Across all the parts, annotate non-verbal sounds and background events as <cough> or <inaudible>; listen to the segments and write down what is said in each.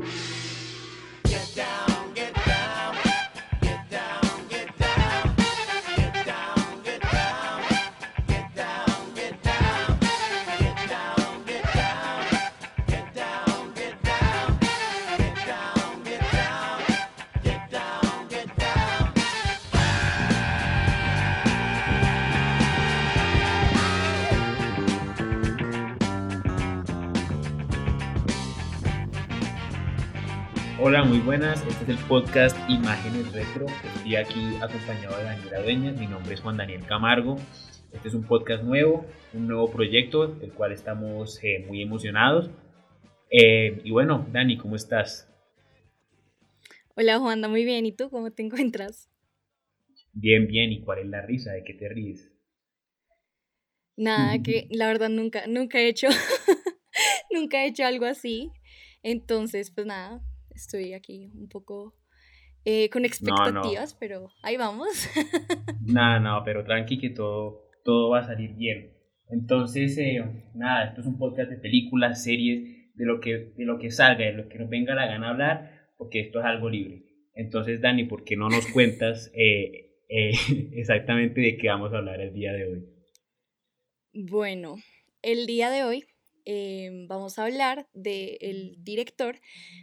Hola, <laughs> muy buenas. Este es el podcast Imágenes Retro. Estoy aquí acompañado de Daniela Dueñas. Mi nombre es Juan Daniel Camargo. Este es un podcast nuevo, un nuevo proyecto del cual estamos eh, muy emocionados. Eh, y bueno, Dani, ¿cómo estás? Hola, Juanda, muy bien. ¿Y tú cómo te encuentras? Bien, bien. ¿Y cuál es la risa? ¿De qué te ríes? Nada, que <laughs> la verdad nunca, nunca he hecho, <laughs> nunca he hecho algo así. Entonces, pues nada, estoy aquí un poco eh, con expectativas, pero ahí vamos. <laughs> no, no, pero tranqui que todo, todo va a salir bien. Entonces, eh, nada, esto es un podcast de películas, series, de lo que, de lo que salga, de lo que nos venga la gana hablar, porque esto es algo libre. Entonces, Dani, ¿por qué no nos cuentas <laughs> eh, <laughs> exactamente de qué vamos a hablar el día de hoy? Bueno, el día de hoy Em, vamos a hablar del director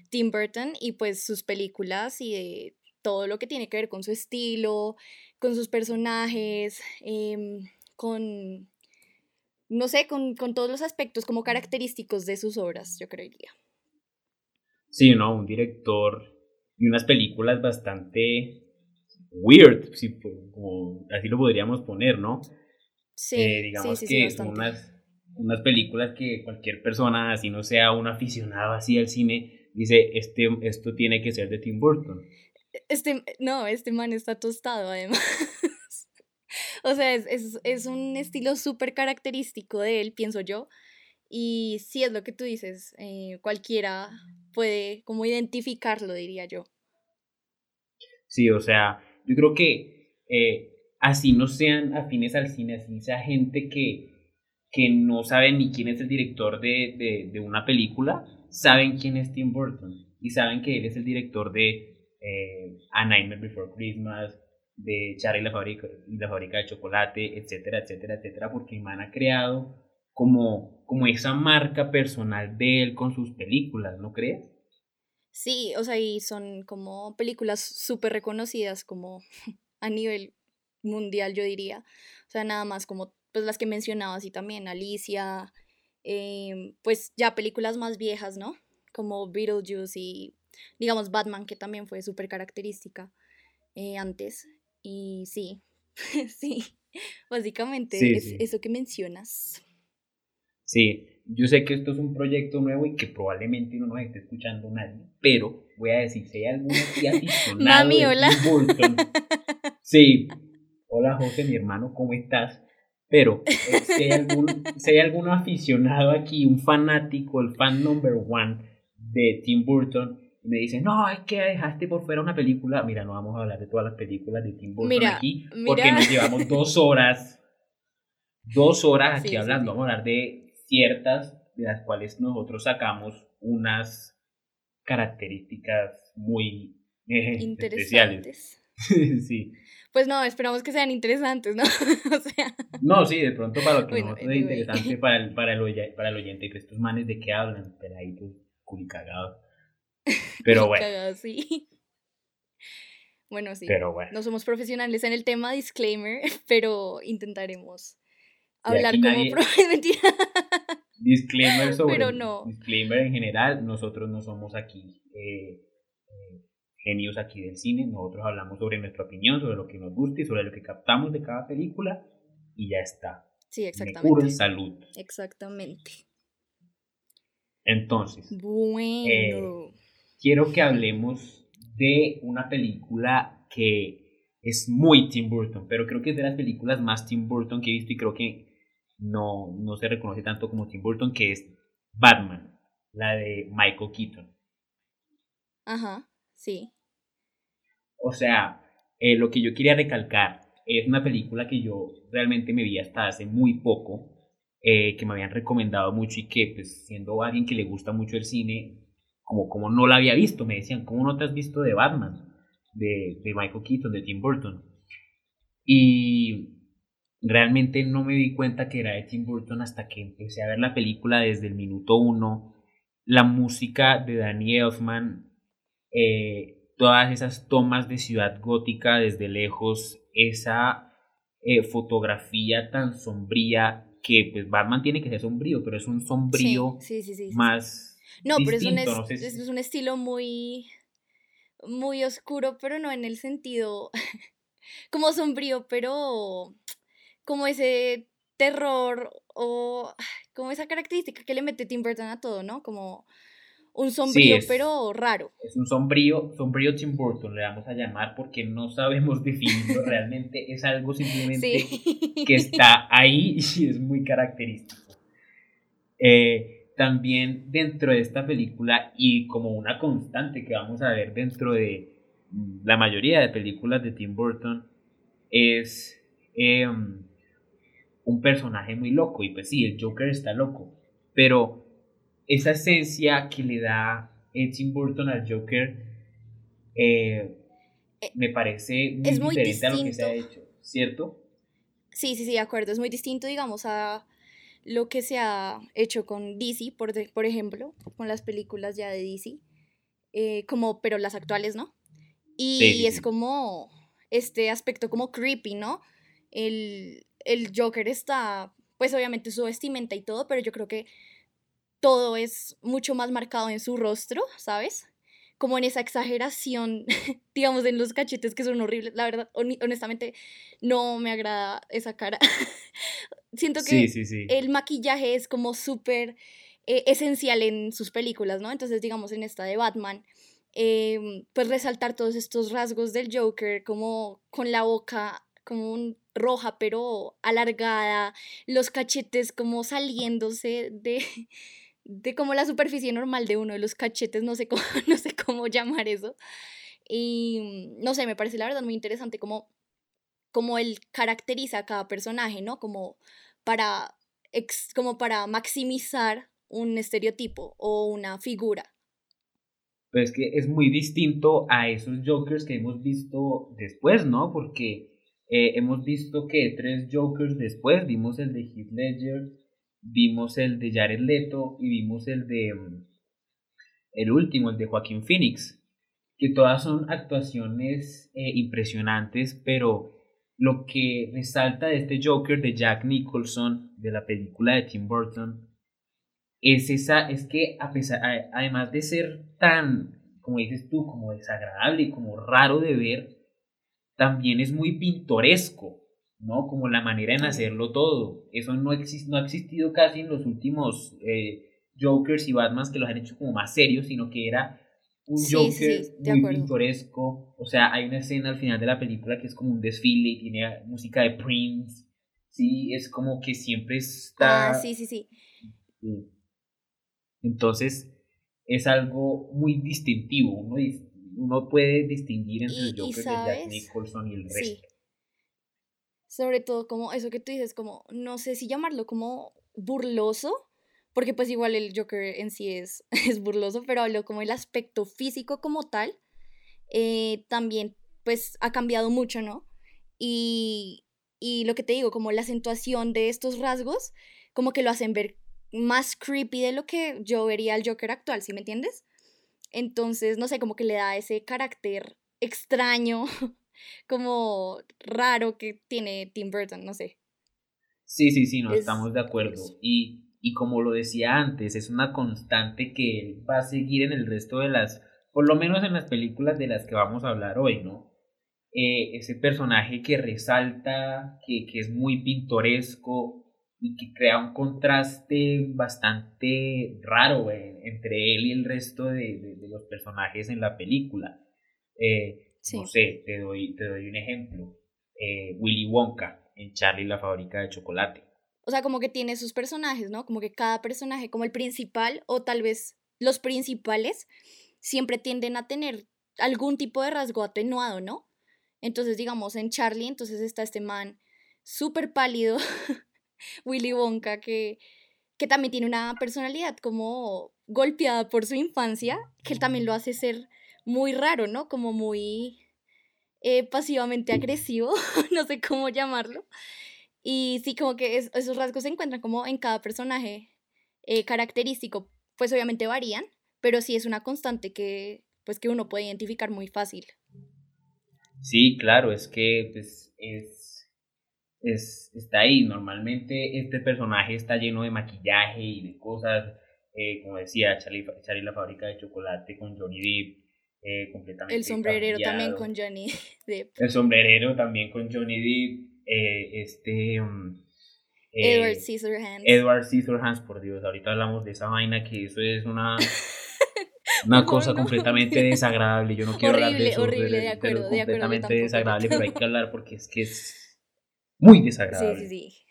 Tim Burton y pues sus películas y de todo lo que tiene que ver con su estilo, con sus personajes, em, con, no sé, con, con, todos los aspectos como característicos de sus obras, yo creería. Sí, ¿no? Un director y unas películas bastante weird, si, como así lo podríamos poner, ¿no? Sí, eh, digamos sí, sí, que son unas unas películas que cualquier persona, así no sea un aficionado así al cine, dice, este, esto tiene que ser de Tim Burton. Este, no, este man está tostado además. <laughs> o sea, es, es, es un estilo súper característico de él, pienso yo. Y sí es lo que tú dices, eh, cualquiera puede como identificarlo, diría yo. Sí, o sea, yo creo que eh, así no sean afines al cine, así sea gente que que no saben ni quién es el director de, de, una película, saben quién es Tim Burton y saben que él es el director de eh, A Nightmare Before Christmas, de Charlie la fábrica, la fábrica de chocolate, etcétera, etcétera, etcétera, porque man ha creado como, como esa marca personal de él con sus películas, ¿no crees? Sí, o sea, y son como películas súper reconocidas como <laughs> a nivel mundial, yo diría. O sea, nada más como pues las que mencionabas y también Alicia, em, pues ya películas más viejas, ¿no? Como Beetlejuice y digamos Batman, que también fue súper característica eh, antes. Y sí, <laughs> sí, básicamente es eso que mencionas. Sí, yo sé que esto es un proyecto nuevo y que probablemente no nos esté escuchando nadie, pero voy a decir, si hay alguno aquí <laughs> aficionado Mami, hola. <laughs> Sí, hola José, mi hermano, ¿cómo estás? Pero eh, si, hay algún, si hay algún aficionado aquí, un fanático, el fan number one de Tim Burton, me dice, no, es que dejaste por fuera una película. Mira, no vamos a hablar de todas las películas de Tim Burton aquí, porque nos llevamos dos horas, dos horas aquí hablando. Vamos a hablar de ciertas, de las cuales nosotros sacamos unas características muy eh, especiales. <laughs> sí. Pues no, esperamos que sean interesantes, ¿no? <laughs> o sea. No, sí, de pronto para lo que no es interesante para el, para, el, para el oyente, que estos manes de qué hablan, peladitos, culicagados. Pero <laughs> bueno. Cagados, sí. Bueno, sí. Pero bueno. No somos profesionales en el tema, disclaimer, <laughs> pero intentaremos hablar como nadie... mentira. Disclaimer sobre. Pero no. Disclaimer en general, nosotros no somos aquí. Eh, genios aquí del cine. Nosotros hablamos sobre nuestra opinión, sobre lo que nos gusta y sobre lo que captamos de cada película y ya está. Sí, exactamente. salud. Exactamente. Entonces, bueno. Eh, quiero que hablemos de una película que es muy Tim Burton, pero creo que es de las películas más Tim Burton que he visto y creo que no, no se reconoce tanto como Tim Burton, que es Batman, la de Michael Keaton. Ajá, sí. O sea, eh, lo que yo quería recalcar es una película que yo realmente me vi hasta hace muy poco, eh, que me habían recomendado mucho y que, pues, siendo alguien que le gusta mucho el cine, como, como no la había visto. Me decían, ¿cómo no te has visto de Batman? De, de Michael Keaton, de Tim Burton. Y realmente no me di cuenta que era de Tim Burton hasta que empecé a ver la película desde el minuto uno. La música de Danny Elfman, eh, todas esas tomas de ciudad gótica desde lejos, esa eh, fotografía tan sombría que pues Batman tiene que ser sombrío, pero es un sombrío más... No, pero es un, es un estilo muy, muy oscuro, pero no en el sentido <laughs> como sombrío, pero como ese terror o como esa característica que le mete Tim Burton a todo, ¿no? Como un sombrío, pero raro. Es un sombrío, sombrío Tim Burton, le vamos a llamar, porque no sabemos <laughs> definirlo realmente. Es algo simplemente que está ahí y es muy característico. Eh, también dentro de esta película, y como una constante que vamos a ver dentro de la mayoría de películas de Tim Burton, es em, un personaje muy loco. Y pues sí, el Joker está loco. Pero esa esencia que le da Tim Burton al Joker eh, eh, me parece muy diferente a lo que se ha hecho, ¿cierto? Sí, sí, sí, de acuerdo. Es muy distinto, digamos, a lo que se ha hecho con DC, por, por ejemplo, con las películas ya de DC, eh, como, pero las actuales, ¿no? Y es como este aspecto como creepy, ¿no? El, el Joker está, pues obviamente su vestimenta y todo, pero yo creo que todo es mucho más marcado en su rostro, ¿sabes? Como en esa exageración, <laughs> digamos, en los cachetes que son horribles. La verdad, honestamente, no me agrada esa cara. <laughs> Siento que el maquillaje es como súper eh, esencial en sus películas, ¿no? Entonces, digamos, en esta de Batman, em, pues resaltar todos estos rasgos del Joker, como con la boca como un roja pero alargada, los cachetes como saliéndose de, de como la superficie normal de uno de los cachetes, no sé <laughs> cómo, no sé cómo llamar eso. Y no sé, me parece la verdad muy interesante como, como él caracteriza a cada personaje, ¿no? Como para, como para maximizar un estereotipo o una figura. Pues que es muy distinto a esos Jokers que hemos visto después, ¿no? Porque eh, hemos visto que tres Jokers después, vimos el de Heath Ledger, vimos el de Jared Leto y vimos el de mm, el último, el de Joaquín Phoenix, que todas son actuaciones eh, impresionantes, pero lo que resalta de este Joker de Jack Nicholson, de la película de Tim Burton, es esa, es que a pesar, además de ser tan, como dices tú, como desagradable y como raro de ver, también es muy pintoresco, ¿no? Como la manera en hacerlo todo. Eso no, no ha existido casi en los últimos eh, Jokers y Batmans que los han hecho como más serios, sino que era un Joker muy pintoresco. O sea, hay una escena al final de la película que es como un desfile y tiene música de Prince. Sí, es como que siempre está. Ah, sí, sí, sí. Entonces, es algo muy distintivo. Uno uno puede distinguir entre el Joker de Jack Nicholson y el resto. Sobre todo como eso que tú dices, como, no sé si llamarlo como burloso, porque pues igual el Joker en sí es, <laughs> es burloso, pero hablo como el aspecto físico como tal, eh, también pues ha cambiado mucho, ¿no? Y, y lo que te digo, como la acentuación de estos rasgos, como que lo hacen ver más creepy de lo que yo vería al Joker actual, ¿sí me entiendes? Entonces, no sé, como que le da ese carácter extraño, <laughs> como raro que tiene Tim Burton, no sé. Sí, sí, sí, no estamos de acuerdo. Y, y como lo decía antes, es una constante que él va a seguir en el resto de las, por lo menos en las películas de las que vamos a hablar hoy, ¿no? Eh, ese personaje que resalta, que, que es muy pintoresco, y que crea un contraste bastante raro entre él y el resto de, los personajes en la película. Eh, no sé, te doy, te doy un ejemplo. Eh, Willy Wonka en Charlie la fábrica de chocolate. O sea, como que tiene sus personajes, ¿no? Como que cada personaje, como el principal o tal vez los principales, siempre tienden a tener algún tipo de rasgo atenuado, ¿no? Entonces, digamos, en Charlie, entonces está este man súper pálido, <laughs> Willy Wonka, que, que también tiene una personalidad como golpeada por su infancia, que él también lo hace ser muy raro, ¿no? Como muy eh, pasivamente agresivo, <laughs> no sé cómo llamarlo. Y sí, como que esos rasgos se encuentran como en cada personaje eh, característico, pues obviamente varían, pero sí es una constante que, pues, que uno puede identificar muy fácil. Sí, claro, es que pues, es, es, está ahí. Normalmente este personaje está lleno de maquillaje y de cosas, eh, como decía, Charlie, Charlie la fábrica de chocolate con Johnny Depp. Eh, completamente el sombrerero también con Johnny <laughs> Depp. El sombrerero también con Johnny Depp. Eh, este. Um, Edward Scissorhands. Edward Scissorhands, por Dios, ahorita hablamos de esa vaina que eso es una. <laughs> Una cosa completamente <laughs> desagradable. Yo no quiero hablar de eso. Horrible, de acuerdo, de acuerdo. Completamente desagradable, pero hay que hablar porque es que es muy desagradable. Sí, sí, sí.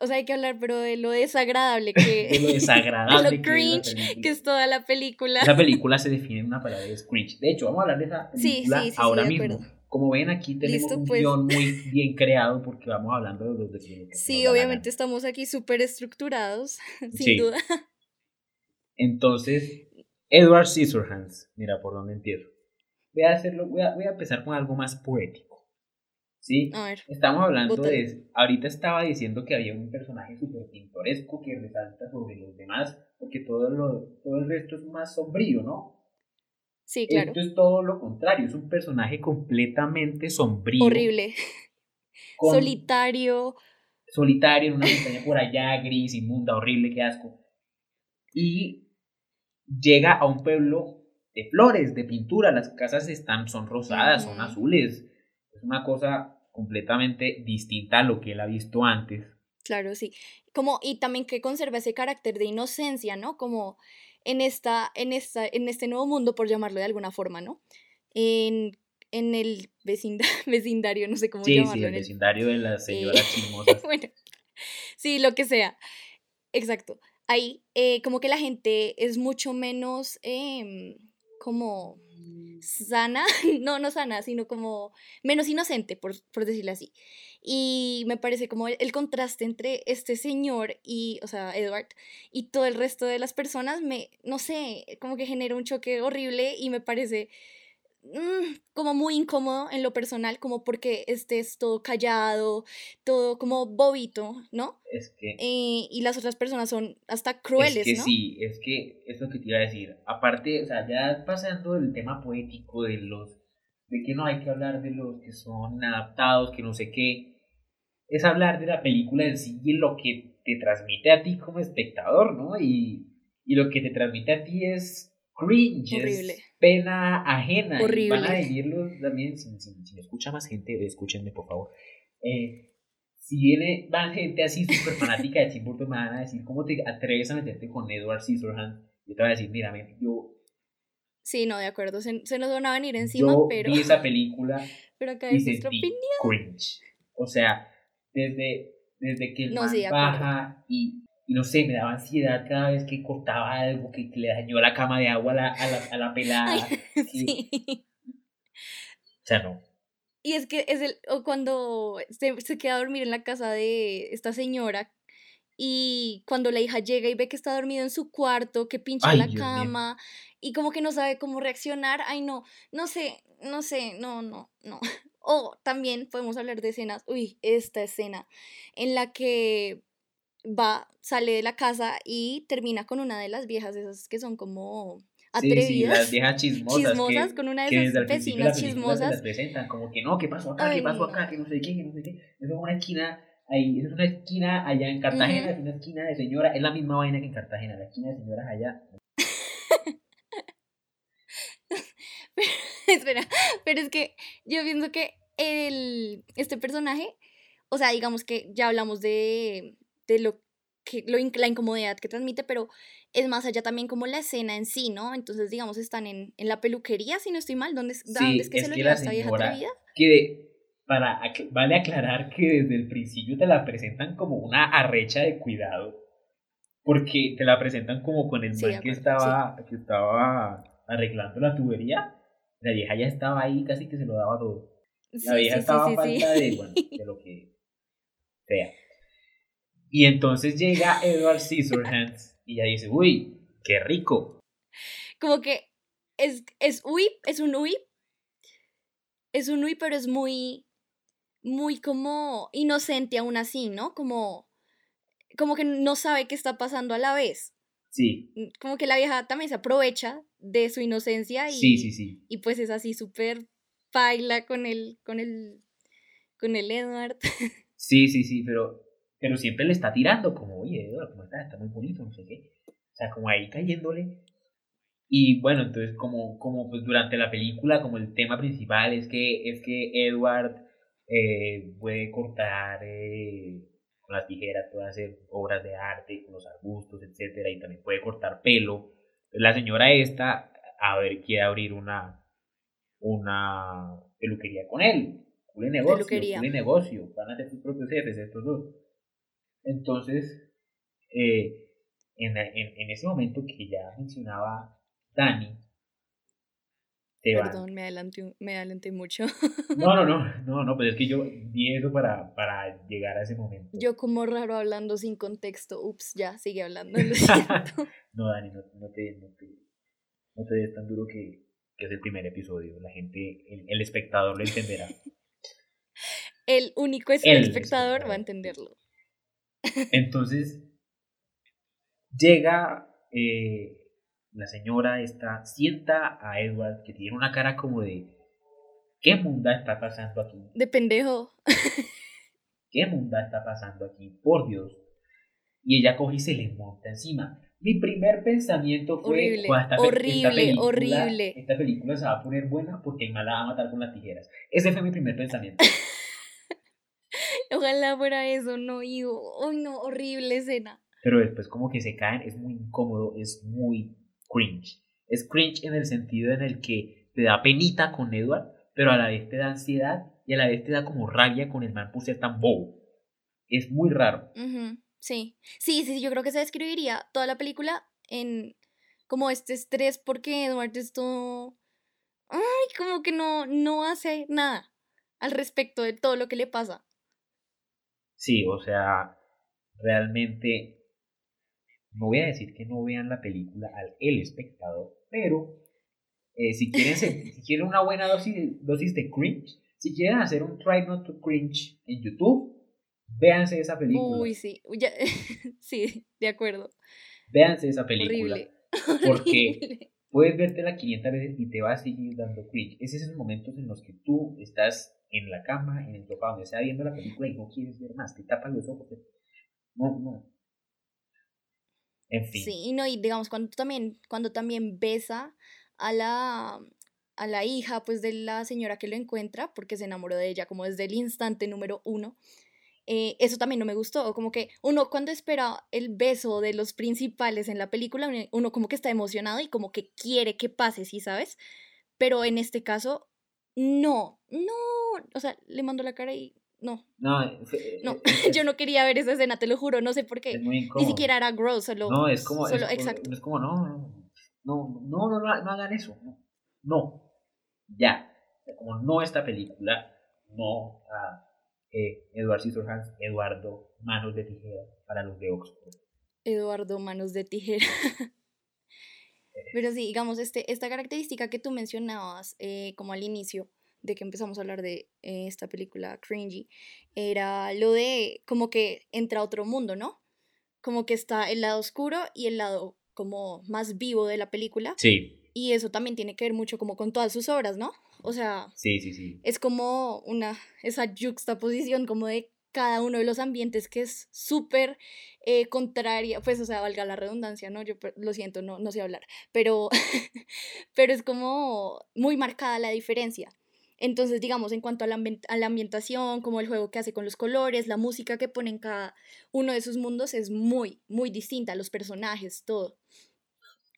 O sea, hay que hablar, pero de lo desagradable que. <laughs> de lo desagradable. <laughs> de lo cringe que es, toda la película. Esa película se define en una palabra, es cringe. De hecho, vamos a hablar de esa película sí, sí, sí, ahora mismo. Como ven, aquí tenemos un pues. guion muy bien creado porque vamos hablando de los de Sí, obviamente estamos aquí súper estructurados, <laughs> sin duda. Entonces, Edward Scissorhands, mira por dónde empiezo. Voy a, hacerlo, voy a, voy a empezar con algo más poético. ¿Sí? A ver, Estamos hablando de. Ahorita estaba diciendo que había un personaje súper pintoresco que resalta sobre los demás, porque todo, lo, todo el resto es más sombrío, ¿no? Sí, claro. Esto es todo lo contrario, es un personaje completamente sombrío. Horrible. <laughs> solitario. Solitario, en una montaña por allá, gris, inmunda, horrible, qué asco. Y llega a un pueblo de flores, de pintura, las casas están, son rosadas, son azules. Es una cosa completamente distinta a lo que él ha visto antes. Claro, sí. Como, y también que conserva ese carácter de inocencia, ¿no? Como en, esta, en, esta, en este nuevo mundo, por llamarlo de alguna forma, ¿no? En, en el <laughs> vecindario, no sé cómo llamarlo. Sí, el vecindario de las señoras eh, <laughs> bueno, sí, lo que sea. Exacto. Ahí, eh, como que la gente es mucho menos em, como sana, <laughs> no, no sana, sino como menos inocente, por, por decirlo así. Y me parece como el, contraste entre este señor y, o sea, Edward, y todo el resto de las personas, me, no sé, como que genera un choque horrible y me parece como muy incómodo en lo personal, como porque estés todo callado, todo como bobito, ¿no? Es que... Eh, y las otras personas son hasta crueles, es que Sí, es que es lo que te iba a decir. Aparte, o sea, ya pasando del tema poético de los... de que no hay que hablar de los que son adaptados, que no sé qué es hablar de la película en sí y lo que te transmite a ti como espectador, ¿no? Y, y lo que te transmite a ti es cringe, es pena ajena. Horrible. van a decirlo también, si, si, me escucha más gente, escúchenme por favor. Eh, si viene más gente así súper fanática de Tim Burton, me van a decir, ¿cómo te atreves a meterte con Edward Scissorhands? Yo te voy a decir, mira, yo... Sí, no, de acuerdo, se, nos van a venir encima, yo pero... vi esa película <laughs> pero acá es nuestra opinión. cringe. O sea, desde, desde que el man baja y, y, no sé, me daba ansiedad cada vez que cortaba algo, que, le dañó la cama de agua a la, a la, a la pelada. <laughs> sí. O sea, no. Y es que es el, o cuando se, se queda a dormir en la casa de esta señora y cuando la hija llega y ve que está dormido en su cuarto, que pincha la cama y como que no sabe cómo reaccionar, ay no, no sé, no sé, no, no, no. <laughs> O también podemos hablar de escenas, uy, esta escena en la que va, sale de la casa y termina con una de las viejas, esas que son como atrevidas. Sí, sí, las viejas <laughs> chismosas. Chismosas, con una de esas vecinas chismosas. las presentan como que no, ¿qué pasó acá? ¿Qué pasó acá? Que no sé qué, que no sé qué. Es una esquina ahí, es una esquina allá en Cartagena, es una esquina de señora, es la misma vaina que en Cartagena, la esquina de señoras allá. <laughs> Espera, pero es que yo pienso que el, este personaje, o sea, digamos que ya hablamos de, de lo que lo, la incomodidad que transmite, pero es más allá también como la escena en sí, ¿no? Entonces, digamos, están en, en la peluquería, si no estoy mal, ¿dónde, ¿dónde es que se lo lleva esta vieja atrevida? Que para, vale aclarar que desde el principio te la presentan como una arrecha de cuidado, porque te la presentan como con el man que, estaba, que estaba arreglando la tubería, la vieja ya estaba ahí, casi que se lo daba todo. La vieja estaba a falta de, bueno, <laughs> de lo que sea. Y entonces llega Edward Scissorhands y ya dice, uy, ¡Qué rico! Como que es, es uy, es un uy. Es un uy, pero es muy, muy como inocente aún así, ¿no? Como, como que no sabe qué está pasando a la vez. Sí. Como que la vieja también se aprovecha de su inocencia y, sí, sí, sí. y pues es así súper baila con el, con el, con el Edward. <laughs> Sí, sí, sí, pero, pero siempre le está tirando como, oye, Edward, ¿cómo está? Está muy bonito, no sé qué. O sea, como ahí cayéndole. Y bueno, entonces como, como pues durante la película, como el tema principal es que, es que Edward eh, puede cortar eh, con las tijeras, puede hacer obras de arte con los arbustos, etcétera, y también puede cortar pelo. La señora esta, a ver, quiere abrir una, una peluquería con él. Un negocio, un negocio. Van a ser sus propios jefes estos dos. Entonces, eh, en, en, en ese momento que ya mencionaba Dani, Perdón, me adelanté, me adelanté mucho. <laughs> No, no, no, no, no, pues es que yo di eso para, para llegar a ese momento. Yo como raro hablando sin contexto, ups, ya, sigue hablando, <laughs> no, Dani, no, no, te, no, te, no te des tan duro que, que es el primer episodio, la gente, el, espectador lo entenderá. <laughs> el único espectador va a entenderlo. Entonces, llega... Eh, la señora está, sienta a Edward que tiene una cara como de, ¿qué munda está pasando aquí? De pendejo. <laughs> ¿Qué munda está pasando aquí? Por Dios. Y ella coge y se le monta encima. Mi primer pensamiento fue, horrible, horrible, horrible. Esta película se va a poner buena porque Emma la va a matar con las tijeras. Ese fue mi primer pensamiento. <laughs> <laughs> Ojalá fuera eso, no, y oh, no, horrible escena. Pero después como que se caen, es muy incómodo, es muy cringe. Es cringe en el sentido en el que te da penita con Edward, pero a la vez te da ansiedad y a la vez te da como rabia con el man por ser tan bobo. Es muy raro. Sí, sí, sí, yo creo que se describiría toda la película en como este estrés porque Edward es todo... Ay, como que no, no hace nada al respecto de todo lo que le pasa. Sí, o sea, realmente no voy a decir que no vean la película al El Espectador, pero eh, si, quieren si quieren una buena dosis, dosis de cringe, si quieren hacer un try not to cringe en YouTube, véanse esa película. Uy, sí, <laughs> sí, de acuerdo. Véanse esa película. Horrible. Porque puedes vértela 500 veces y te va a seguir dando cringe. Es esos momentos en los que tú estás en la cama, en el sofá, donde está viendo la película y no quieres ver más, te tapan los ojos. No, no, Sí, no, y digamos, cuando también, cuando también besa a la, a la hija, pues, de la señora que lo encuentra, porque se enamoró de ella como desde el instante número uno, eh, eso también no me gustó, como que uno cuando espera el beso de los principales en la película, uno como que está emocionado y como que quiere que pase, ¿sí sabes? Pero en este caso, no, no, o sea, le mando la cara y no. No, eh, no. Eh, <laughs> yo no quería ver esa escena, te lo juro, no sé por qué. Ni siquiera era gross, solo. No, es como. Solo, exacto. Es como, no, no, no, no, no, hagan eso. No. Ya. Como no esta película, no a eh, Edward Scissorhands, Eduardo Manos de Tijera para los de Oxford. Eduardo Manos de Tijera. Pero sí, digamos, este, esta característica que tú mencionabas como al inicio, de que empezamos a hablar de eh, esta película cringy, era lo de como que entra a otro mundo, ¿no? Como que está el lado oscuro y el lado como más vivo de la película. Sí. Y eso también tiene que ver mucho como con todas sus obras, ¿no? O sea, sí, sí, sí. Es como una, esa juxtaposición como de cada uno de los ambientes que es súper eh, contraria, pues, o sea, valga la redundancia, ¿no? Yo lo siento, no, no sé hablar, pero, <laughs> pero es como muy marcada la diferencia. Entonces, digamos, en cuanto a la, ambientación, como el juego que hace con los colores, la música que pone en cada uno de sus mundos es muy, muy distinta, los personajes, todo.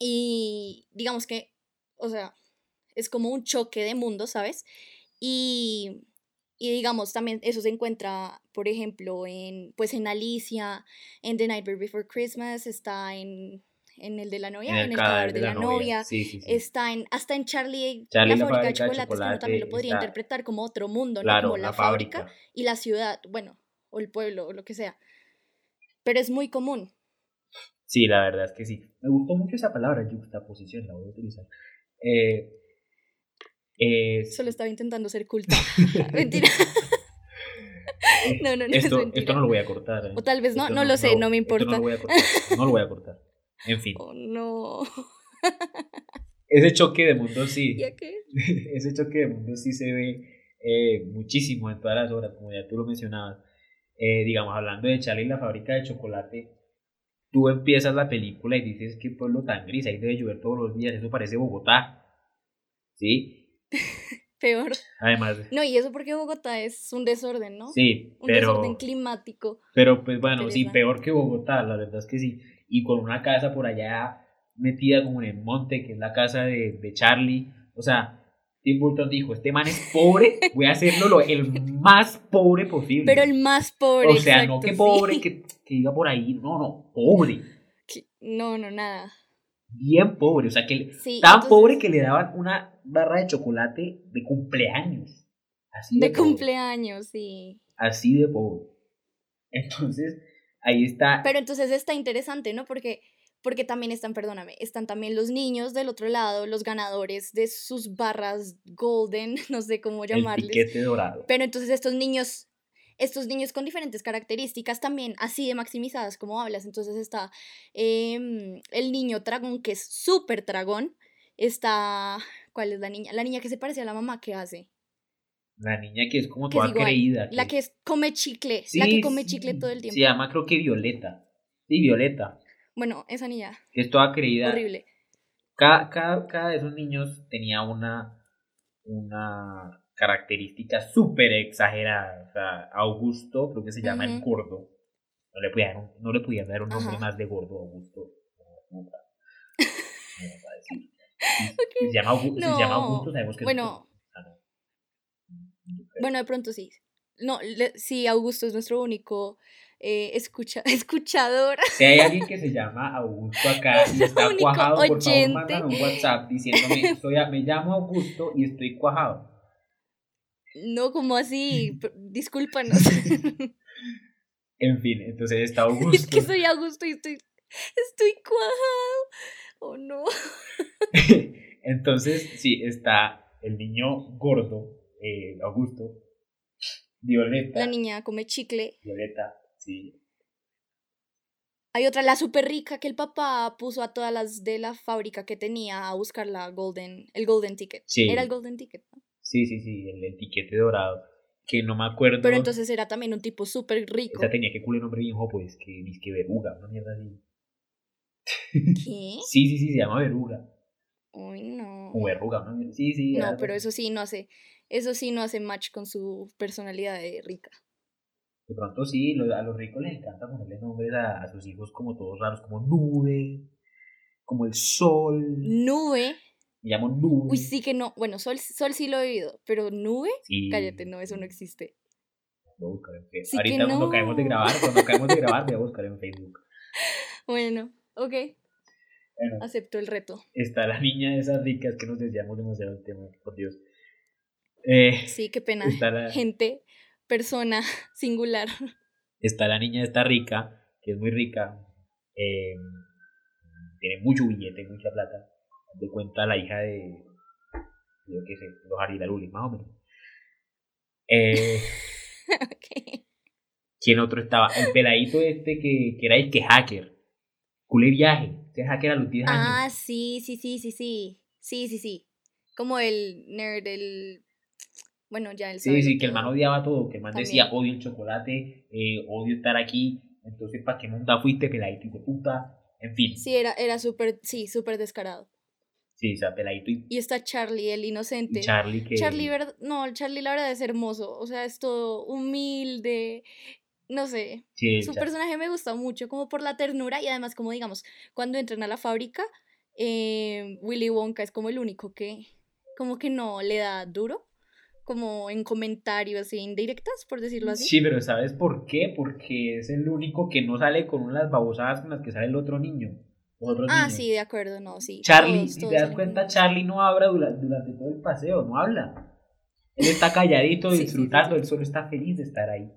Y digamos que, o sea, es como un choque de mundos, ¿sabes? Y, y digamos, también eso se encuentra, por ejemplo, en, pues en Alicia, en The Nightmare Before Christmas, está en en el de la novia, en el, cadáver de, la, novia, está en, hasta en Charlie, la, fábrica de chocolates, que uno también lo podría interpretar como otro mundo, ¿no? Como la, fábrica, y la ciudad, bueno, o el pueblo, o lo que sea. Pero es muy común. Sí, la verdad es que sí. Me gustó mucho esa palabra, juxtaposición, la voy a utilizar. Eh, Solo estaba intentando ser culta. <laughs> Mentira. <laughs> no, no, no. Esto, es esto no lo voy a cortar. ¿eh? O tal vez no, no, lo sé, no, me importa. No lo voy a cortar. No lo voy a cortar. En fin. Oh, no. <laughs> Ese choque de mundo sí. ¿Ya qué? Ese choque de mundo sí se ve eh, muchísimo en todas las obras, como ya tú lo mencionabas. Eh, digamos, hablando de Charlie y la fábrica de chocolate, tú empiezas la película y dices qué pueblo tan gris, ahí debe llover todos los días, eso parece Bogotá. ¿Sí? <laughs> Peor. Además. No, y eso porque Bogotá es un desorden, ¿no? Sí, un desorden climático. Pero pues bueno, sí, peor que Bogotá, la verdad es que sí. Y con una casa por allá metida como en el monte, que es la casa de, de Charlie. O sea, Tim Burton dijo, este man es pobre, voy a hacerlo el más pobre posible. Pero el más pobre. O sea, no que pobre, que, que iba por ahí, no, no, pobre. <laughs> No, no, nada. Bien pobre, o sea, que tan pobre que le daban una barra de chocolate de cumpleaños. Así de, de cumpleaños, sí. Así de pobre. Entonces, ahí está. Pero entonces está interesante, ¿no? Porque porque también están, perdóname, están también los niños del otro lado, los ganadores de sus barras golden, <laughs> no sé cómo llamarles. El piquete dorado. Pero entonces estos niños, estos niños con diferentes características también así de maximizadas como hablas. Entonces está em, el niño dragón, que es súper dragón. Está, ¿cuál es la niña? La niña que se parece a la mamá, ¿qué hace? La niña que es como toda creída. La que es, come chicle, la que come chicle todo el tiempo. Se llama creo que Violeta. Sí, Violeta. Bueno, esa niña. Es toda creída. Horrible. Cada, cada, cada de esos niños tenía una, una característica súper exagerada. O sea, Augusto, creo que se llama el gordo. No le podían, un, no le dar un nombre más de gordo, Augusto. No, <laughs> no, a decir. Se, llama Augusto, se llama Augusto, sabemos que bueno, Bueno, de pronto sí. No, sí, Augusto es nuestro único eh, escucha, <laughs> escuchador. Si hay alguien que se llama Augusto acá y está cuajado, por favor, mándame un WhatsApp diciéndome, soy, me llamo Augusto y estoy cuajado. No, como así, <laughs> discúlpanos. <laughs> en fin, entonces está Augusto. Es que soy Augusto y estoy, estoy cuajado. Oh no. <laughs> entonces, sí, está el niño gordo, eh, Augusto, Violeta. La niña come chicle. Violeta, Sí. Hay otra, la súper rica, que el papá puso a todas las de la fábrica que tenía a buscar la golden, el golden ticket. Sí. Era el golden ticket, ¿no? Sí, sí, sí, el, etiquete dorado. Que no me acuerdo. Pero entonces era también un tipo súper rico. O sea, tenía que culo nombre viejo, pues, que dice que veruga, una mierda así. ¿Qué? <laughs> sí, sí, sí, se llama veruga. Uy, no. O verruga, ¿no? Sí, sí. No, pero eso sí no hace, eso sí no hace match con su personalidad de rica. De pronto sí, a los ricos les encanta ponerle nombres a, sus hijos como todos raros, como Nube, como el Sol. Nube. Me llamo Nube. Uy, sí que no. Bueno, Sol, sol sí lo he oído, pero Nube, cállate, no, eso no existe. Voy a buscar en Facebook. Ahorita cuando caemos de grabar, cuando caemos de grabar, voy a buscar en Facebook. <laughs> Bueno, ok. Acepto el reto. Está la niña de esas ricas que nos desviamos demasiado el tema, por Dios. Eh, sí, qué pena. Gente persona <laughs> singular. Está la niña esta rica, que es muy rica, em, tiene mucho billete, mucha plata. De cuenta la hija de, yo qué sé, los Aridarulis, más o menos. Eh, <laughs> ¿Quién otro estaba? El peladito este que, que era el que hacker. Culé viaje. Que hacker a los 10 años. Ah, sí, sí, sí, sí, sí. Sí, sí, sí. Como el nerd, el bueno, ya él Sí, sí, que el man odiaba todo, que el man decía odio el chocolate, eh, odio estar aquí, entonces ¿para qué nunca fuiste peladito y de puta? En fin. Sí, era, era súper, sí, súper descarado. Sí, o sea, peladito y... Y está Charlie, el inocente. Charlie que... Charlie, no, Charlie la verdad es hermoso, o sea, es todo humilde, no sé. Sí, Su personaje me gusta mucho, como por la ternura y además, como digamos, cuando entran a la fábrica, eh, Willy Wonka es como el único que, como que no le da duro como en comentarios indirectas, por decirlo así. Sí, pero ¿sabes por qué? Porque es el único que no sale con unas babosadas con las que sale el otro niño. Ah, sí, de acuerdo, no, sí. Charlie, si te das cuenta, Charlie no habla durante, todo el paseo, no habla. Él está calladito, <laughs> disfrutando, él solo está feliz de estar ahí.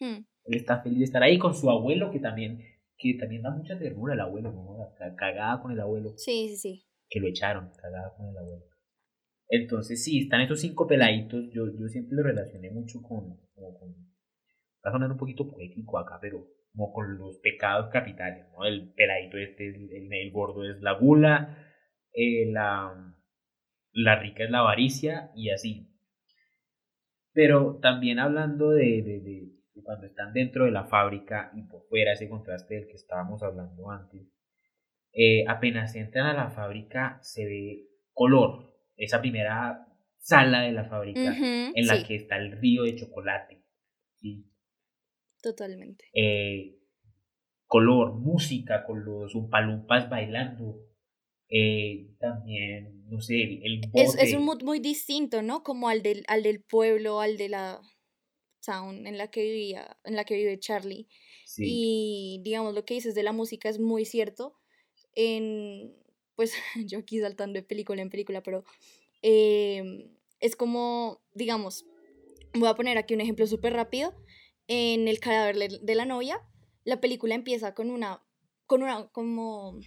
Hmm. Él está feliz de estar ahí con su abuelo, que también, que también da mucha ternura el abuelo, ¿no? Cagada con el abuelo. Sí, sí, sí. Que lo echaron, cagada con el abuelo. Entonces, sí, están esos cinco peladitos. Yo, yo siempre lo relacioné mucho con, con. Va a sonar un poquito poético acá, pero como con los pecados capitales, ¿no? El peladito este, el, el, gordo es la gula, eh, la, la rica es la avaricia y así. Pero también hablando de, de, de, cuando están dentro de la fábrica y por fuera, ese contraste del que estábamos hablando antes, eh, apenas entran a la fábrica se ve color, esa primera sala de la fábrica en la que está el río de chocolate. ¿sí? Totalmente. Eh, color, música con los umpalumpas bailando. Eh, también, no sé, el, Es, es, un mood muy distinto, ¿no? Como al del, al del pueblo, al de la town en la que vivía, en la que vive Charlie. Y digamos, lo que dices de la música es muy cierto. En, pues <laughs> yo aquí saltando de película en película, pero em, es como, digamos, voy a poner aquí un ejemplo súper rápido. En el cadáver de la novia, la película empieza con una, con una, como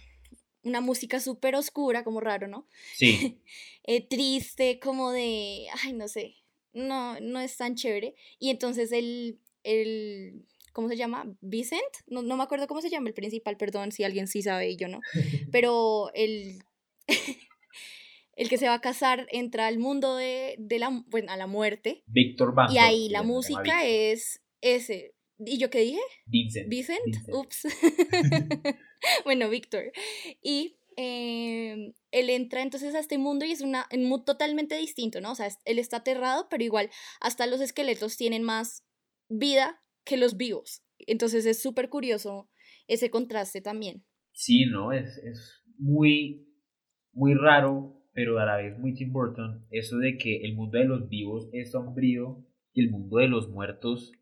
una música súper oscura, como raro, ¿no? Sí. <laughs> Eh, triste, como de, ay, no sé, no, no es tan chévere. Y entonces el, el ¿cómo se llama? Vicent, no, no me acuerdo cómo se llama el principal, perdón si alguien sí sabe y yo no, <laughs> pero el, <laughs> el que se va a casar entra al mundo de, de la, bueno, a la muerte. Víctor Y ahí la música es ese. ¿Y yo qué dije? Vincent. Vicent, ups. <laughs> bueno, Víctor. Y em, él entra entonces a este mundo y es una, un mundo totalmente distinto, ¿no? O sea, él está aterrado, pero igual hasta los esqueletos tienen más vida que los vivos. Entonces es súper curioso ese contraste también. Sí, ¿no? Es, es muy, muy raro, pero a la vez muy Tim Burton, eso de que el mundo de los vivos es sombrío y el mundo de los muertos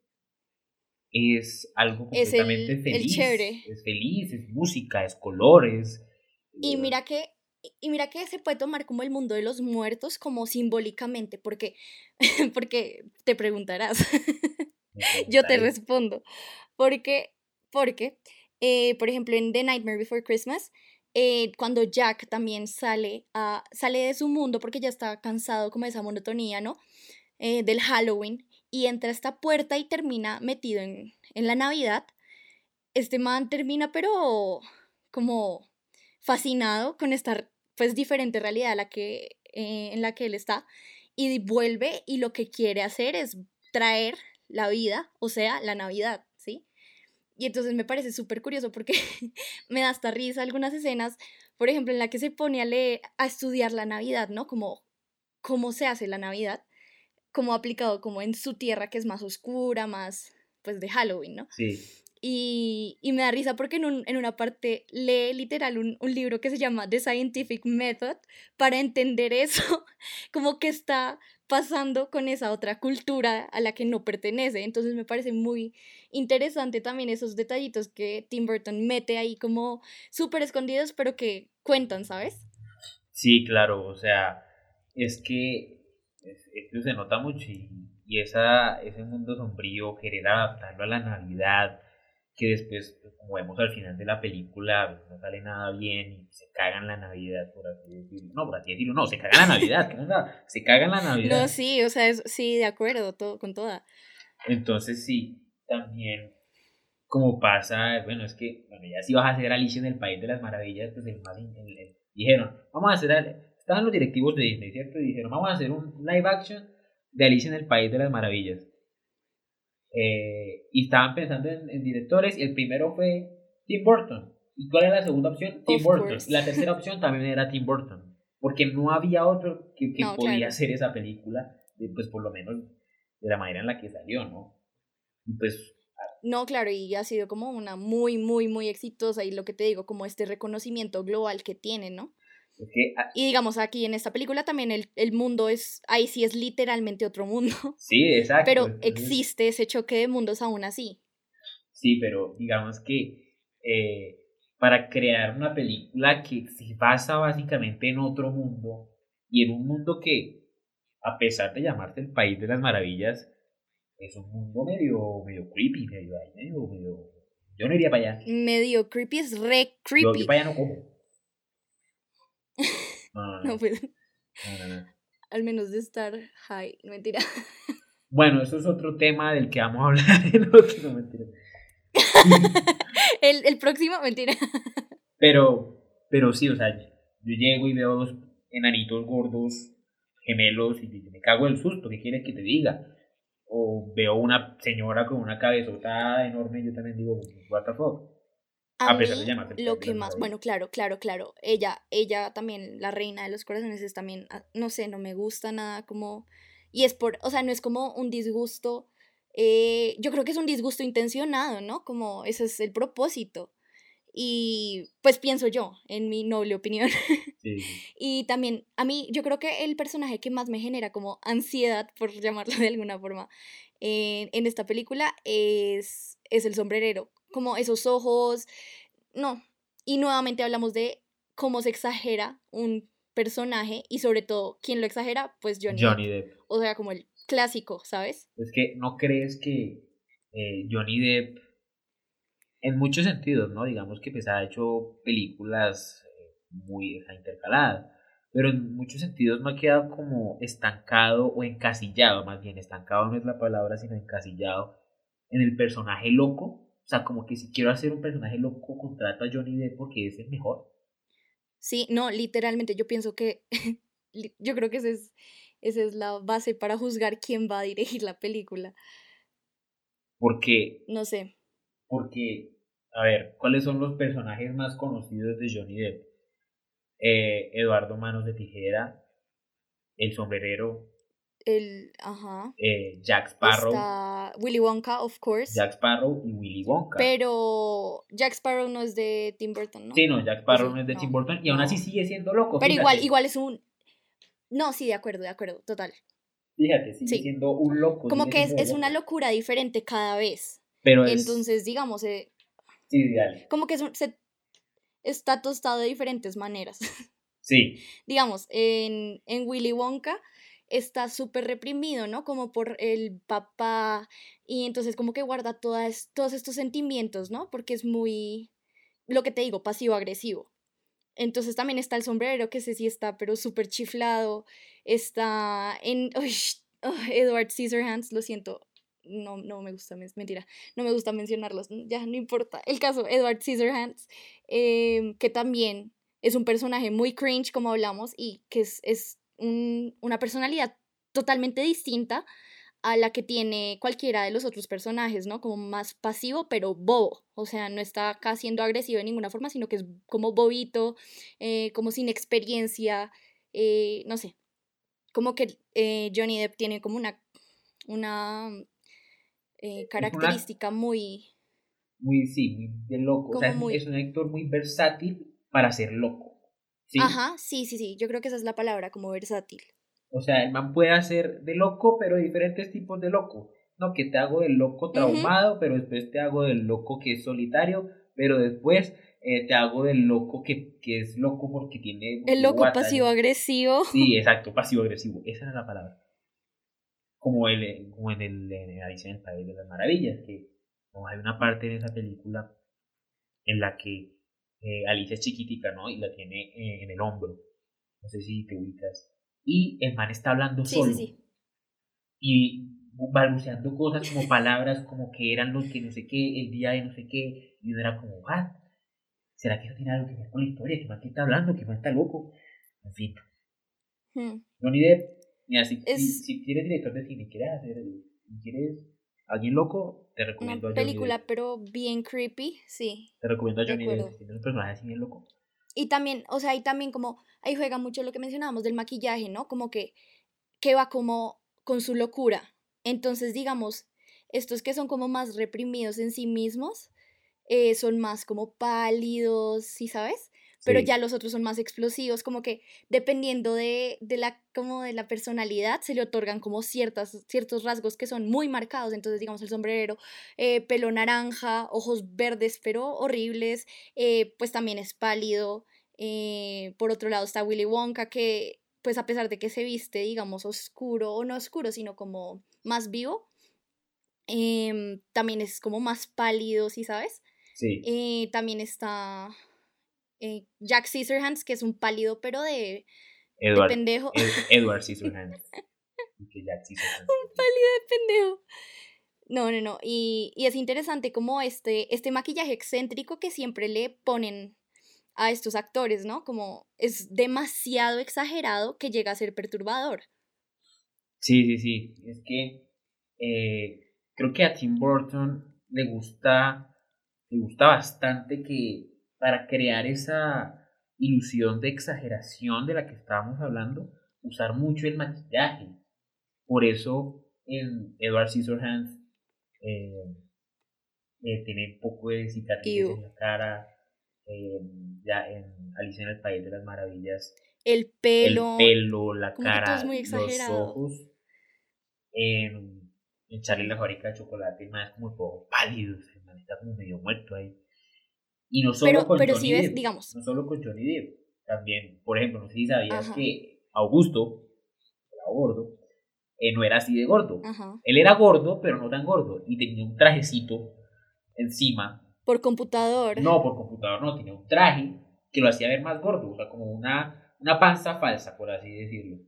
es algo completamente feliz. Es feliz, es música, es colores. Y eh, mira que y mira que se puede tomar como el mundo de los muertos como simbólicamente, porque, <laughs> porque te preguntarás, <laughs> Yo te respondo. Porque, porque eh, por ejemplo, en The Nightmare Before Christmas, eh, cuando Jack también sale, a, sale de su mundo porque ya está cansado como de esa monotonía, ¿no? Eh, del Halloween, y entra a esta puerta y termina metido en, en la Navidad. Este man termina, pero como fascinado con esta pues diferente realidad a la que, en la que él está y vuelve y lo que quiere hacer es traer la vida, o sea, la Navidad, ¿sí? Y entonces me parece súper curioso porque <laughs> me da hasta risa algunas escenas, por ejemplo, en la que se pone a leer, a estudiar la Navidad, ¿no? Como cómo se hace la Navidad, como aplicado como en su tierra que es más oscura, más pues de Halloween, ¿no? Sí. Y, y me da risa porque en, un, en una parte lee literal un, un libro que se llama The Scientific Method para entender eso, <laughs> como que está pasando con esa otra cultura a la que no pertenece. Entonces me parece muy interesante también esos detallitos que Tim Burton mete ahí como súper escondidos, pero que cuentan, ¿sabes? Sí, claro, o sea, es que esto se nota mucho y, y esa, ese mundo sombrío, querer adaptarlo a la Navidad, que después, pues, como vemos al final de la película, no sale nada bien y se cagan la Navidad, por así decirlo. No, por así decirlo, no, se cagan la Navidad, se cagan la Navidad. No, sí, o sea, sí, de acuerdo, todo, con toda. Entonces, sí, también, como pasa, bueno, es que, bueno, ya si vas a hacer Alicia en el País de las Maravillas, pues el más, dijeron, vamos a hacer, estaban los directivos de Disney, ¿cierto? Y dijeron, vamos a hacer un live action de Alicia en el País de las Maravillas eh, y estaban pensando en, directores y el primero fue Tim Burton. ¿Y cuál era la segunda opción? Tim Burton. La tercera opción también era Tim Burton. Porque no había otro que, que podía hacer esa película, pues por lo menos de la manera en la que salió, ¿no? Y pues no, claro, y ha sido como una muy, muy, muy exitosa y lo que te digo, como este reconocimiento global que tiene, ¿no? Ah, y digamos, aquí en esta película también el, el, mundo es, ahí sí es literalmente otro mundo. <laughs> Sí, exacto. Pero existe ese choque de mundos aún así. Sí, pero digamos que eh, para crear una película que se basa básicamente en otro mundo y en un mundo que, a pesar de llamarse el País de las Maravillas, es un mundo medio, medio creepy, medio, medio, medio Yo no iría para allá. Medio creepy es re creepy. Yo, para allá no cojo. No, no, pues. Al menos de estar high, mentira. Bueno, eso es otro tema del que vamos a hablar en otro, mentira. el, el próximo, mentira. Pero, pero sí, o sea, yo llego y veo dos enanitos gordos, gemelos, y me cago el susto, ¿qué quieres que te diga? O veo una señora con una cabezota enorme y yo también digo, what the fuck. A, pesar de llamarse lo que más, bueno, claro, claro, claro. Ella, ella también, la reina de los corazones, es también, ah, no sé, no me gusta nada como... Y es por, o sea, no es como un disgusto, eh, yo creo que es un disgusto intencionado, ¿no? Como ese es el propósito. Y pues pienso yo, en mi noble opinión. <laughs> y también a mí, yo creo que el personaje que más me genera como ansiedad, por <laughs> llamarlo de alguna forma, en esta película es, es el sombrerero. Como esos ojos, no. Y nuevamente hablamos de cómo se exagera un personaje y sobre todo, ¿quién lo exagera? Pues Johnny, Johnny Depp. O sea, como el clásico, ¿sabes? Es que no crees que eh, Johnny Depp en muchos sentidos, ¿no? Digamos que pues ha hecho películas eh, muy intercaladas, pero en muchos sentidos no ha quedado como estancado o encasillado, más bien estancado no es la palabra, sino encasillado en el personaje loco. O sea, como que si quiero hacer un personaje loco, contrato a Johnny Depp porque es el mejor. Sí, no, literalmente yo pienso que, <laughs> yo creo que esa es, esa es la base para juzgar quién va a dirigir la película. Porque... No sé. Porque a ver, ¿cuáles son los personajes más conocidos de Johnny Depp? Eh, Eduardo Manos de Tijera, El Sombrerero, el, ajá. Eh, Jack Sparrow. Está Willy Wonka, of course. Jack Sparrow y Willy Wonka. Pero Jack Sparrow no es de Tim Burton, ¿no? Sí, no, Jack Sparrow no es de Tim Burton y aún así sigue siendo loco. Pero igual, igual es un... No, sí, de acuerdo, de acuerdo, total. Fíjate, sigue siendo un loco. Como que es, es, una locura diferente cada vez. Pero Entonces, digamos, eh, Sí, Como que se, está tostado de diferentes maneras. <laughs> Sí. Digamos, en, en Willy Wonka está súper reprimido, ¿no? Como por el papá y entonces como que guarda todas, todos estos sentimientos, ¿no? Porque es muy, lo que te digo, pasivo-agresivo. Entonces también está el sombrero, que sé si está, pero súper chiflado. Está en... <laughs> Edward Scissorhands, lo siento, no, no me gusta, mentira, no me gusta mencionarlos, ya no importa. El caso, Edward Scissorhands, em, que también es un personaje muy cringe, como hablamos, y que es, es una personalidad totalmente distinta a la que tiene cualquiera de los otros personajes, ¿no? Como más pasivo, pero bobo. O sea, no está acá siendo agresivo de ninguna forma, sino que es como bobito, eh, como sin experiencia, eh, no sé. Como que eh, Johnny Depp tiene como una, una característica muy... Muy, sí, muy de loco. O sea, es un actor muy versátil para ser loco. ¿Sí? Ajá, sí, sí, sí. Yo creo que esa es la palabra, como versátil. O sea, el man puede hacer de loco, pero diferentes tipos de loco. No, que te hago del loco traumado, pero después te hago del loco que es solitario, pero después eh, te hago del loco que, que, es loco porque tiene... El loco pasivo-agresivo. Sí, <laughs> exacto, pasivo-agresivo. Esa era la palabra como, el, como en, el, en Alicia en el País de las Maravillas, que hay una parte en esa película en la que eh, Alicia es chiquitica, ¿no? Y la tiene eh, en el hombro. No sé si te ubicas. Y el man está hablando solo. Sí, sí. Y balbuceando cosas como <laughs> palabras como que eran los que no sé qué, el día de no sé qué. Y uno era como, ah, ¿será que eso tiene algo que ver con la historia? ¿Qué más está hablando? ¿Qué más está loco? En fin. Hmm. No ni de Mira, si, si, quieres director de cine, quieres hacer, quieres alguien loco, te recomiendo a Johnny película, pero bien creepy, sí. Te recomiendo a Johnny Depp, tienes un personaje así bien loco. Y también, o sea, y también como, ahí juega mucho lo que mencionábamos del maquillaje, ¿no? Como que, que va como con su locura. Entonces, digamos, estos que son como más reprimidos en sí mismos, eh, son más como pálidos, ¿sí sabes? Pero ya los otros son más explosivos, como que dependiendo de, la, como de la personalidad se le otorgan como ciertas, ciertos rasgos que son muy marcados, entonces digamos el sombrero, eh, pelo naranja, ojos verdes pero horribles, eh, pues también es pálido, eh, por otro lado está Willy Wonka que pues a pesar de que se viste digamos oscuro o no oscuro sino como más vivo, em, también es como más pálido, ¿sí sabes? Sí. También está eh, Jack Scissorhands, que es un pálido, pero de, Edward, pendejo. Edward <laughs> Scissorhands. Jack Scissorhands. Un pálido de pendejo. No, no, no. Y, y, es interesante como este, este maquillaje excéntrico que siempre le ponen a estos actores, ¿no? Como es demasiado exagerado que llega a ser perturbador. Sí, sí, sí. Es que eh, creo que a Tim Burton le gusta, le gusta bastante que para crear esa ilusión de exageración de la que estábamos hablando, usar mucho el maquillaje. Por eso en Edward Scissorhands eh, eh, tiene un poco de cicatrices en la cara. Eh, ya en Alicia en el País de las Maravillas. El pelo. El pelo, la cara, los ojos. En, en Charlie la fábrica de chocolate, más como todo pálido, está como medio muerto ahí. Y no solo con Johnny Depp, digamos. No solo con Johnny Depp. También, por ejemplo, no sé si sabías que Augusto, era gordo, eh, no era así de gordo. Él era gordo, pero no tan gordo. Y tenía un trajecito encima. ¿Por computador? No, por computador no. Tenía un traje que lo hacía ver más gordo. O sea, como una, una panza falsa, por así decirlo.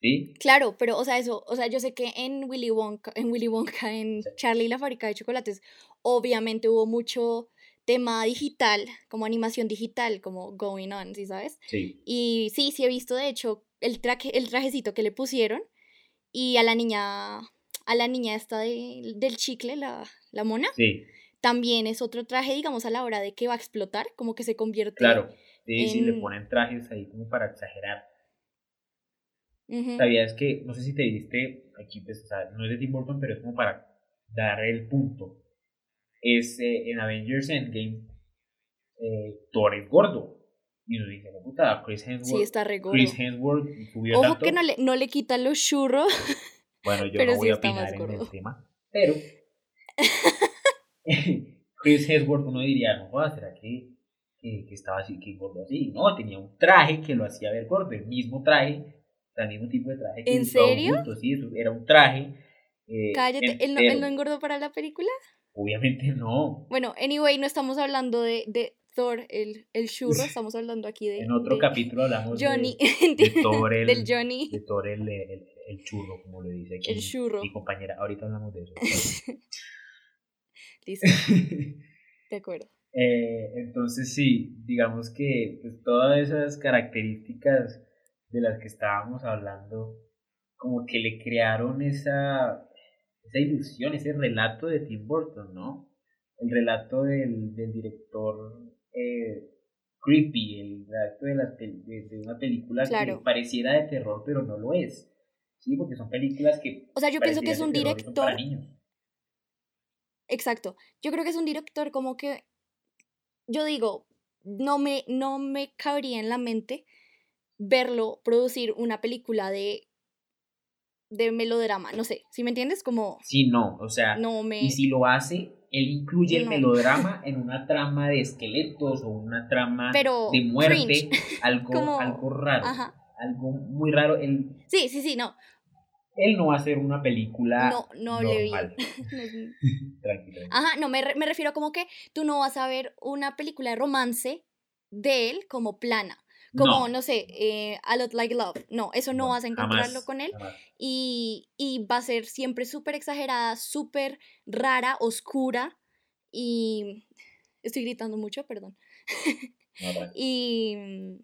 ¿Sí? Claro, pero, o sea, eso, o sea, yo sé que en Willy Wonka, en Willy Wonka, en Charlie y la fábrica de chocolates, obviamente hubo mucho tema digital, como animación digital, como going on, ¿sí sabes? Sí. Y sí, sí he visto, de hecho, el, traje, el trajecito que le pusieron y a la niña, a la niña esta de, del chicle, la, la mona. Sí. También es otro traje, digamos, a la hora de que va a explotar, como que se convierte. Claro, sí, sí, le ponen trajes ahí como para exagerar. ¿Sabías que, no sé si te diste, aquí pues, o sea, no es de Tim Burton, pero es como para dar el punto es eh, en Avengers Endgame, eh, Thor es gordo. Y uno dice, no puta, Chris Hemsworth. Sí, está re gordo. Chris Hemsworth subió Ojo que no le, no le quita los churros. Bueno, yo <laughs> no voy a opinar en el tema. Pero <laughs> Chris Hemsworth uno diría, no, ¿será que, que, estaba así, que gordo así? No, tenía un traje que lo hacía ver gordo, el mismo traje, el mismo tipo de traje. Que ¿En serio? sí, era un traje. Eh, Cállate, ¿él no, ¿él no engordó para la película? Obviamente no. Bueno, anyway, no estamos hablando de, de Thor, el, el churro, <laughs> estamos hablando aquí de... En otro capítulo hablamos Johnny. <laughs> De, Thor el, del Johnny. De Thor el, el, churro, como le dice aquí. El churro. Mi compañera, ahorita hablamos de eso. <laughs> Listo. De acuerdo. Eh, entonces sí, digamos que pues, todas esas características de las que estábamos hablando, como que le crearon esa esa ilusión, ese relato de Tim Burton, ¿no? El relato del, del director eh, creepy, el relato de, la, de, una película que pareciera de terror, pero no lo es. Sí, porque son películas que... O sea, yo pienso que es un director... Exacto. Yo creo que es un director como que... Yo digo, no me, no me cabría en la mente verlo producir una película de de melodrama, no sé, ¿sí me entiendes? Como... Sí, no, o sea, no me... y si lo hace, él incluye el melodrama en una trama de esqueletos o una trama de muerte, <laughs> algo, algo raro, algo muy raro. Él, sí, sí, sí, no. Él no va a hacer una película no, no normal. <laughs> <laughs> Tranquilo. Ajá, no, me, me refiero como que tú no vas a ver una película de romance de él como plana como, no, sé, eh, A Lot Like Love. No, eso no, vas a encontrarlo con él. Y, y, va a ser siempre súper exagerada, súper rara, oscura. Y estoy gritando mucho, perdón. <laughs> y mm,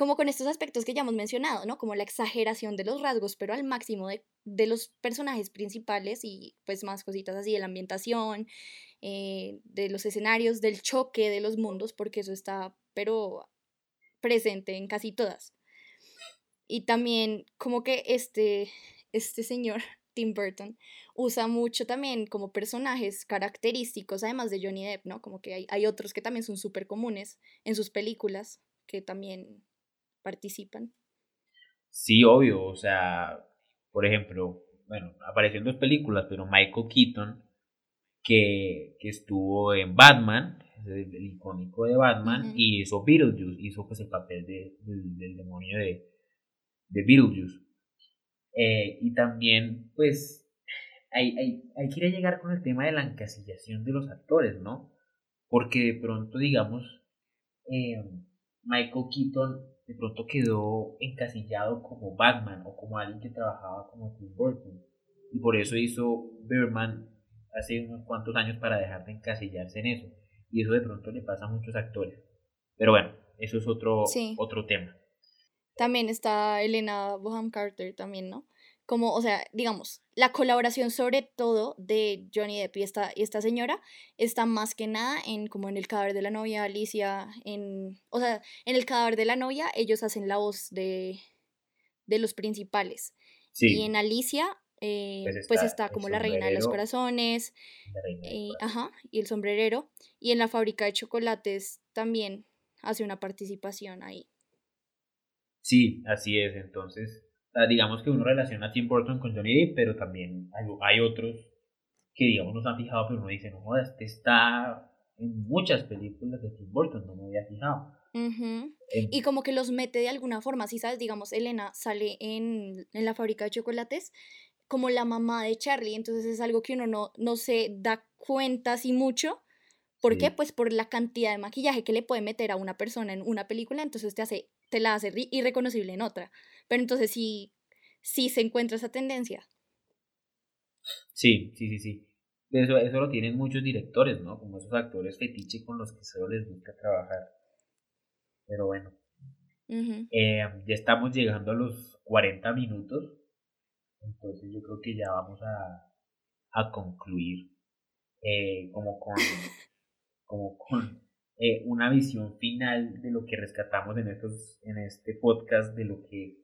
como con estos aspectos que ya hemos mencionado, ¿no? Como la exageración de los rasgos, pero al máximo de, de los personajes principales y pues más cositas así, de la ambientación, eh, de los escenarios, del choque de los mundos, porque eso está, pero presente en casi todas. Y también como que este, este señor, <laughs> Tim Burton, usa mucho también como personajes característicos, además de Johnny Depp, ¿no? Como que hay, hay otros que también son súper comunes en sus películas, que también participan. Sí, obvio, o sea, por ejemplo, bueno, apareció en dos películas, pero Michael Keaton, que, que estuvo en Batman, el, icónico de Batman, y hizo Beetlejuice, hizo pues el papel de, del, demonio de, de Beetlejuice. Eh, y también, pues, hay, hay, hay que ir a llegar con el tema de la encasillación de los actores, ¿no? porque de pronto, digamos, eh, Michael Keaton de pronto quedó encasillado como Batman o como alguien que trabajaba como Tim Burton. Y por eso hizo Birdman hace unos cuantos años para dejar de encasillarse en eso. Y eso de pronto le pasa a muchos actores. Pero bueno, eso es otro, otro tema. También está Elena Boham Carter también, ¿no? como, o sea, digamos, la colaboración sobre todo de Johnny Depp y esta, y esta señora está más que nada en como en el cadáver de la novia, Alicia, en, o sea, en el cadáver de la novia ellos hacen la voz de, de los principales. Y en Alicia, eh, pues, pues está, como la reina de los corazones, eh, ajá, y el sombrerero. Y en la fábrica de chocolates también hace una participación ahí. Sí, así es. Entonces, digamos que uno relaciona a Tim Burton con Johnny Depp, pero también hay, otros que, digamos, nos han fijado, pero uno dice, no este está en muchas películas de Tim Burton, no me había fijado. Y como que los mete de alguna forma, si sabes, digamos, Elena sale en, la fábrica de chocolates como la mamá de Charlie, entonces es algo que uno no, no se da cuenta así mucho. ¿Por qué? Pues por la cantidad de maquillaje que le puede meter a una persona en una película, entonces te hace, te la hace irreconocible en otra. Pero entonces sí, sí se encuentra esa tendencia. Sí, sí, sí, sí. Eso, eso lo tienen muchos directores, ¿no? Como esos actores fetiche con los que solo les gusta trabajar. Pero bueno. Eh, ya estamos llegando a los 40 minutos. Entonces yo creo que ya vamos a, a concluir eh, como con, <laughs> como con eh, una visión final de lo que rescatamos en, estos, en este podcast, de lo que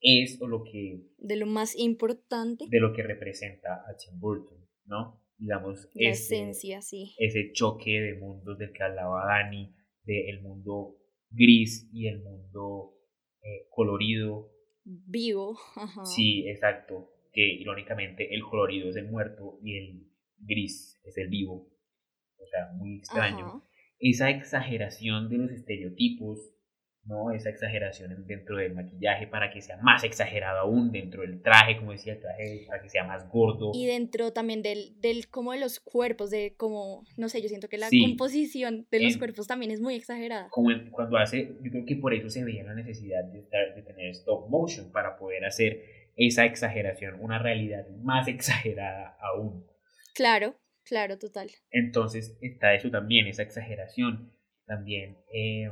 es o lo que... De lo más importante. De lo que representa a Tim Burton, ¿no? Digamos, La esencia, sí. Ese choque de mundos del que hablaba Dani, del mundo gris y el mundo eh, colorido. Vivo, <laughs> ajá. Sí, exacto. Que irónicamente el colorido es el muerto y el gris es el vivo. O sea, muy extraño. Esa exageración de los estereotipos, ¿no? Esa exageración dentro del maquillaje para que sea más exagerado aún dentro del traje, como decía el traje, para que sea más gordo. Y dentro también del, del como de los cuerpos, de como, no sé, yo siento que la composición de los cuerpos también es muy exagerada. Como cuando hace, yo creo que por eso se veía la necesidad de, estar, de tener stop motion para poder hacer esa exageración, una realidad más exagerada aún. Claro, claro, total. Entonces está eso también, esa exageración, también... Eh,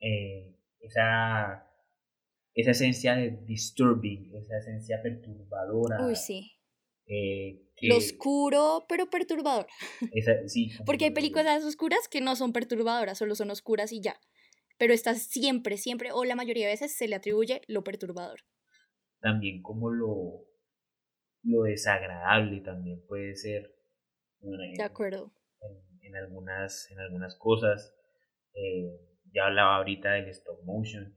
eh, esa, esa esencia de disturbing, esa esencia perturbadora. Uy, sí. Eh, Lo oscuro, pero perturbador. <laughs> sí, Porque hay películas oscuras que no son perturbadoras, solo son oscuras y ya. Pero estas siempre, siempre, o la mayoría de veces se le atribuye lo perturbador. También como lo, lo desagradable también puede ser. de acuerdo. En, algunas, en algunas cosas. Eh, ya hablaba ahorita del stop motion.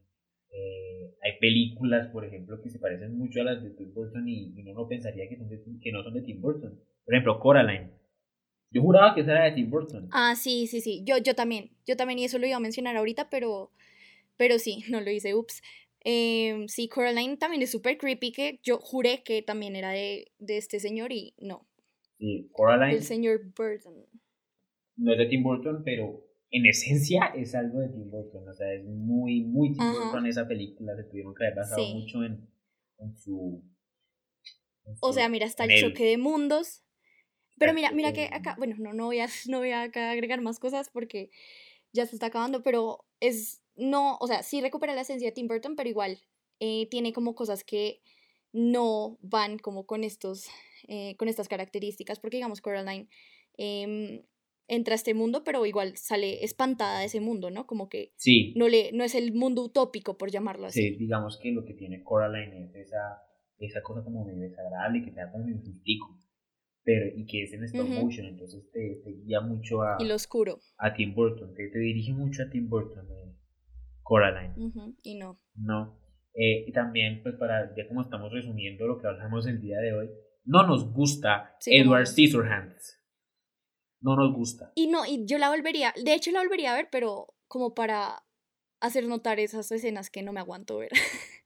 Eh, hay películas, por ejemplo, que se parecen mucho a las de Tim Burton y, uno no pensaría que, son que no son de Tim Burton. Por ejemplo, Coraline. Yo juraba que esa era de Tim Burton. Ah, sí, sí, sí. Yo, yo también. Yo también, y eso lo iba a mencionar ahorita, pero, pero sí, <laughs> no lo hice. Ups. Eh, sí, Coraline también es súper creepy, que yo juré que también era de, de este señor y no. Sí, Coraline. El señor Burton. No es de Tim Burton, pero en esencia es algo de Tim Burton, o sea, es muy, muy Tim Burton esa película, se tuvieron que haber basado mucho en, su, O sea, mira, está el choque de mundos, pero mira, mira que acá, bueno, no, no voy a, <laughs> no voy a acá agregar más cosas porque ya se está acabando, pero es, no, o sea, sí recupera la esencia de Tim Burton, pero igual eh, tiene como cosas que no van como con estos, eh, con estas características, porque digamos Coraline, eh, entra a este mundo, pero igual sale espantada de ese mundo, ¿no? Como que sí. no, le, no es el mundo utópico, por llamarlo así. Sí, digamos que lo que tiene Coraline es esa, esa cosa como medio desagradable que te da como un sustico, pero y que es en stop motion, entonces te, te, guía mucho a... Y lo oscuro. A Tim Burton, te, te dirige mucho a Tim Burton, eh, Coraline. Y no. No. Eh, y también, pues para, ya como estamos resumiendo lo que hablamos el día de hoy, no nos gusta Edward Scissorhands no nos gusta. Y no, y yo la volvería, de hecho la volvería a ver, pero como para hacer notar esas escenas que no me aguanto ver. <laughs>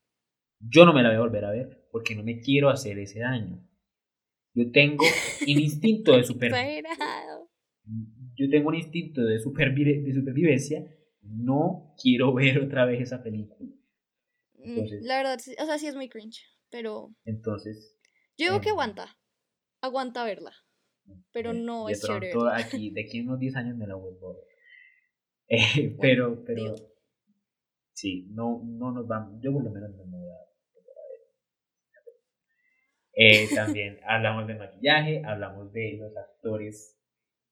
Yo no me la voy a volver a ver porque no me quiero hacer ese daño. Yo tengo un instinto de supervivencia. yo tengo un instinto de, de supervivencia, no quiero ver otra vez esa película. Mm, la verdad, o sea, sí es muy cringe, pero... Entonces... Yo digo que em, aguanta, aguanta verla, pero no es chévere. Aquí, de aquí a unos 10 años me la vuelvo a ver. <laughs> Eh, pero, pero... Sí, no, no nos vamos, yo por lo menos no me voy a eh, <laughs> también hablamos de maquillaje, hablamos de los actores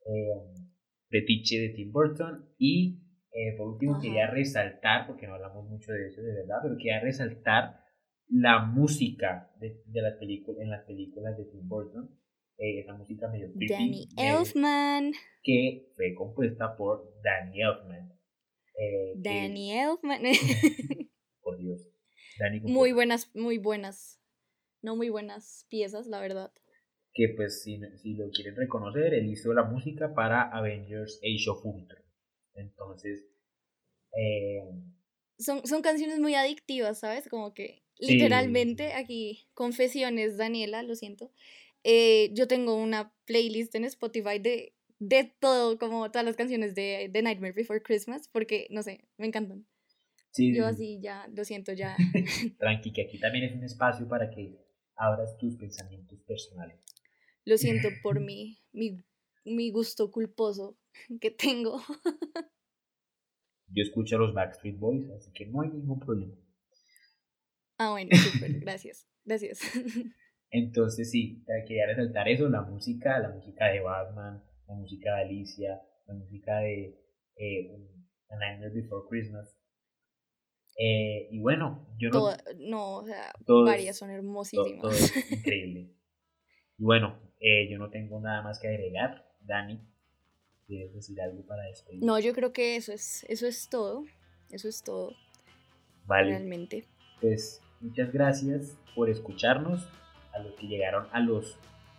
eh, de Tiche de Tim Burton y eh, por último quería resaltar, porque no hablamos mucho de eso de verdad, pero quería resaltar la música de, de las películas en las películas de Tim Burton, eh, esa música medio creepy, Danny Elfman, que fue compuesta por Danny Elfman. Danny Elfman. <laughs> por Dios. muy buenas, muy buenas no muy buenas piezas, la verdad. Que pues si, si lo quieren reconocer, él hizo la música para Avengers Age of Ultron. Entonces... Eh, son, son canciones muy adictivas, ¿sabes? Como que literalmente aquí, confesiones, Daniela, lo siento. Eh, yo tengo una playlist en Spotify de, de todo, como todas las canciones de, de Nightmare Before Christmas, porque, no sé, me encantan. Sí. Yo así ya, lo siento, ya. <laughs> Tranqui, que aquí también es un espacio para que abras tus pensamientos personales. Lo siento <laughs> por mi, mi, mi gusto culposo que tengo. <laughs> Yo escucho a los Backstreet Boys, así que no hay ningún problema. Ah, bueno, súper, gracias, gracias. Entonces sí, quería resaltar eso, la música, la música de Batman, la música de Alicia, la música de eh, A Nightmare Before Christmas, eh, y bueno, yo no. no, o sea, varias son hermosísimas. Todo, es increíble. <laughs> y bueno, eh, yo no tengo nada más que agregar. Dani, ¿quieres decir algo para esto? No, yo creo que eso es, eso es todo. Eso es todo. Vale. Realmente. Pues muchas gracias por escucharnos. A los que llegaron a los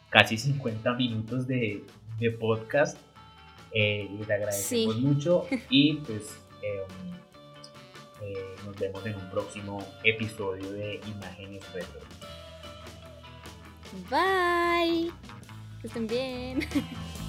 casi 50 minutos de, de podcast. Eh, les agradecemos mucho. <laughs> Y pues. Eh, eh, nos vemos en un próximo episodio de Imágenes Retro. Bye. Que estén bien. <laughs>